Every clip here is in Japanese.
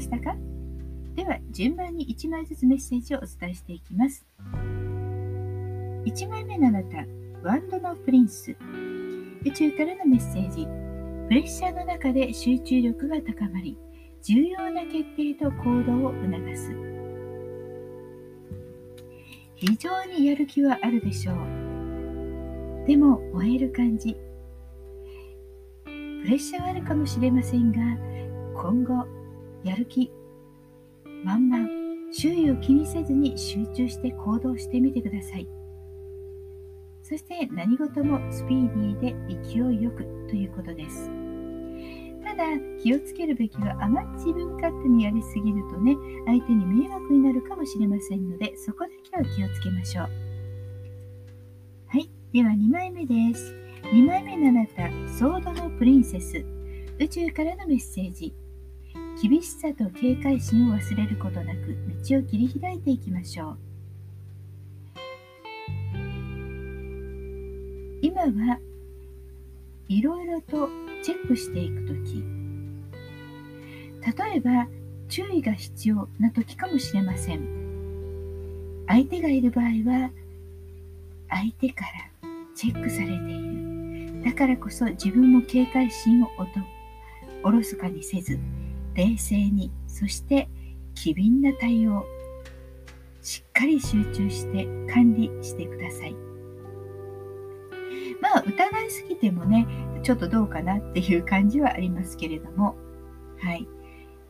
ましたか？では順番に1枚ずつメッセージをお伝えしていきます。1枚目のあなた、ワンドのプリンス。宇宙からのメッセージ。プレッシャーの中で集中力が高まり、重要な決定と行動を促す。非常にやる気はあるでしょう。でも燃える感じ。プレッシャーはあるかもしれませんが、今後やる気。満々周囲を気にせずに集中して行動してみてください。そして何事もスピーディーで勢いよくということです。ただ気をつけるべきはあまり自分勝手にやりすぎるとね相手に迷惑になるかもしれませんのでそこだけは気をつけましょう。はいでは2枚目です。2枚目のあなたソードのプリンセス。宇宙からのメッセージ。厳しさと警戒心を忘れることなく道を切り開いていきましょう。今はいろいろとチェックしていく時。例えば注意が必要な時かもしれません。相手がいる場合は相手からチェックされている。だからこそ自分も警戒心をおろそかにせず冷静にそして機敏な対応しっかり集中して管理してください。まあ疑いすぎてもねちょっとどうかなっていう感じはありますけれども。はい。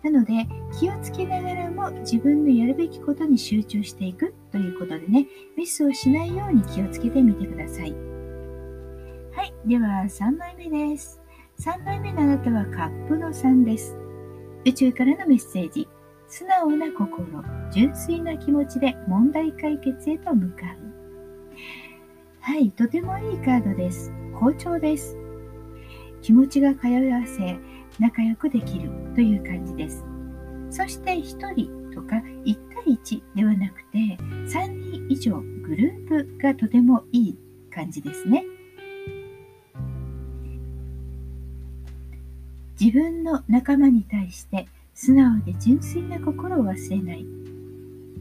なので気をつけながらも自分のやるべきことに集中していくということでねミスをしないように気をつけてみてください。はい。では3枚目です。3枚目のあなたはカップの3です。宇宙からのメッセージ。素直な心、純粋な気持ちで問題解決へと向かう。はい、とてもいいカードです。好調です。気持ちが通わせ、仲良くできるという感じです。そして1人とか1対1ではなくて3人以上グループがとてもいい感じですね。自分の仲間に対して素直で純粋な心を忘れない。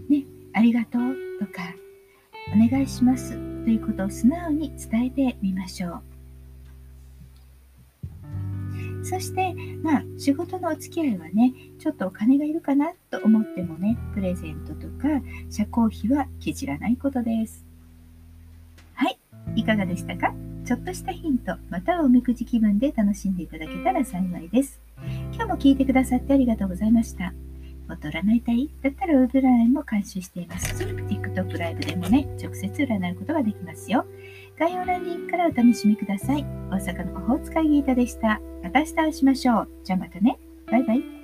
ね、ありがとうとか、お願いしますということを素直に伝えてみましょう。そして、まあ、仕事のお付き合いはね、ちょっとお金がいるかなと思ってもね、プレゼントとか、社交費は削らないことです。はい、いかがでしたか？ちょっとしたヒント、またはおみくじ気分で楽しんでいただけたら幸いです。今日も聞いてくださってありがとうございました。もっと占いたい？だったらウーブ占いも監修しています。TikTok ライブでもね、直接占うことができますよ。概要欄リンクからお楽しみください。大阪の魔法使いギータでした。また明日会いしましょう。じゃあまたね。バイバイ。